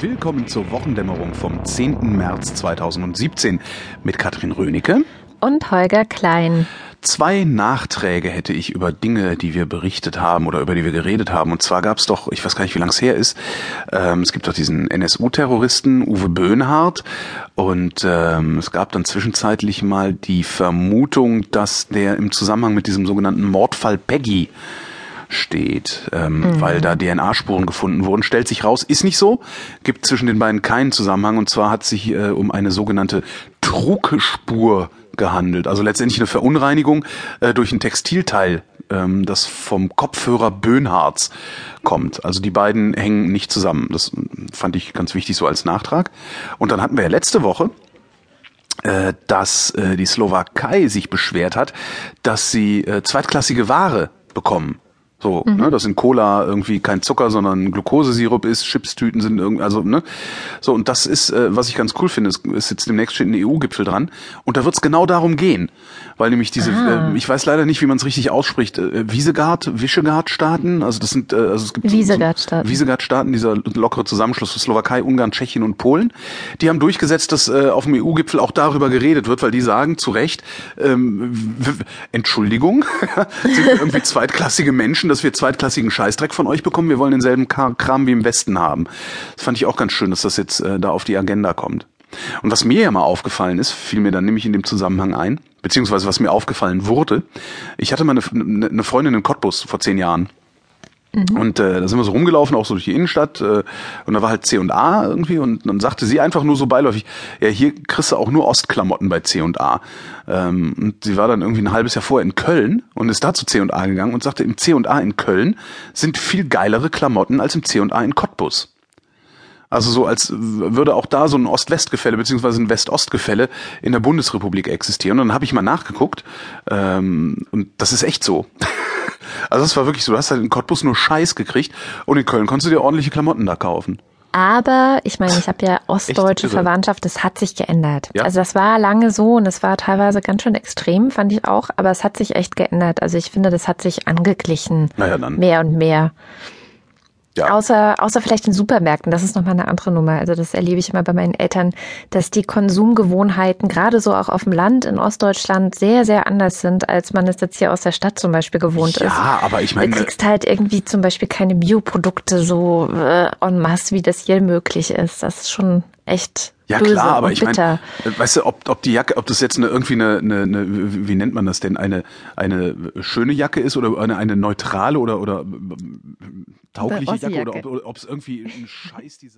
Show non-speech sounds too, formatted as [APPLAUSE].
Willkommen zur Wochendämmerung vom 10. März 2017 mit Katrin Rönecke und Holger Klein. Zwei Nachträge hätte ich über Dinge, die wir berichtet haben oder über die wir geredet haben. Und zwar gab es doch, ich weiß gar nicht, wie lange es her ist, ähm, es gibt doch diesen NSU-Terroristen Uwe Böhnhardt und ähm, es gab dann zwischenzeitlich mal die Vermutung, dass der im Zusammenhang mit diesem sogenannten Mordfall Peggy steht, ähm, mhm. weil da DNA-Spuren gefunden wurden. Stellt sich raus, ist nicht so, gibt zwischen den beiden keinen Zusammenhang und zwar hat sich äh, um eine sogenannte Trugspur gehandelt. Also letztendlich eine Verunreinigung äh, durch ein Textilteil, ähm, das vom Kopfhörer Böhnhards kommt. Also die beiden hängen nicht zusammen. Das fand ich ganz wichtig so als Nachtrag. Und dann hatten wir ja letzte Woche äh, dass äh, die Slowakei sich beschwert hat, dass sie äh, zweitklassige Ware bekommen. So, mhm. ne, dass in Cola irgendwie kein Zucker, sondern Glukosesirup ist, Chipstüten sind irgendwie, also, ne? So, und das ist, äh, was ich ganz cool finde, ist, ist jetzt demnächst steht ein EU-Gipfel dran. Und da wird es genau darum gehen. Weil nämlich diese, äh, ich weiß leider nicht, wie man es richtig ausspricht, äh, Wiesegard, Visegrad-Staaten, also das sind, äh, also es gibt Wiesegard-Staaten. So, Wiesegard-Staaten, dieser lockere Zusammenschluss von Slowakei, Ungarn, Tschechien und Polen, die haben durchgesetzt, dass äh, auf dem EU-Gipfel auch darüber geredet wird, weil die sagen, zu Recht, ähm, Entschuldigung, [LAUGHS] sind irgendwie zweitklassige Menschen, dass wir zweitklassigen Scheißdreck von euch bekommen. Wir wollen denselben Kram wie im Westen haben. Das fand ich auch ganz schön, dass das jetzt äh, da auf die Agenda kommt. Und was mir ja mal aufgefallen ist, fiel mir dann nämlich in dem Zusammenhang ein, beziehungsweise was mir aufgefallen wurde. Ich hatte mal eine, eine Freundin in Cottbus vor zehn Jahren. Mhm. Und äh, da sind wir so rumgelaufen, auch so durch die Innenstadt. Äh, und da war halt C und A irgendwie. Und dann sagte sie einfach nur so beiläufig, ja, hier kriegst du auch nur Ostklamotten bei C und A. Ähm, und sie war dann irgendwie ein halbes Jahr vorher in Köln und ist da zu C und A gegangen und sagte, im C und A in Köln sind viel geilere Klamotten als im C und A in Cottbus. Also so als würde auch da so ein Ost-West-Gefälle beziehungsweise ein West-Ost-Gefälle in der Bundesrepublik existieren. Und dann habe ich mal nachgeguckt ähm, und das ist echt so. [LAUGHS] Also es war wirklich so, du hast halt in Cottbus nur Scheiß gekriegt und in Köln konntest du dir ordentliche Klamotten da kaufen. Aber ich meine, ich habe ja [LAUGHS] ostdeutsche Verwandtschaft, das hat sich geändert. Ja. Also das war lange so und es war teilweise ganz schön extrem, fand ich auch, aber es hat sich echt geändert. Also ich finde, das hat sich angeglichen. Naja, dann. Mehr und mehr. Ja. Außer, außer vielleicht in Supermärkten, das ist nochmal eine andere Nummer. Also das erlebe ich immer bei meinen Eltern, dass die Konsumgewohnheiten gerade so auch auf dem Land in Ostdeutschland sehr, sehr anders sind, als man es jetzt hier aus der Stadt zum Beispiel gewohnt ja, ist. Ja, aber ich meine. Du kriegst halt irgendwie zum Beispiel keine Bioprodukte so äh, en masse, wie das hier möglich ist. Das ist schon echt ja Böse klar, aber ich meine, weißt du, ob, ob die Jacke, ob das jetzt eine irgendwie eine, eine, eine, wie nennt man das denn, eine eine schöne Jacke ist oder eine, eine neutrale oder oder taugliche Jacke oder ob es irgendwie ein Scheiß diese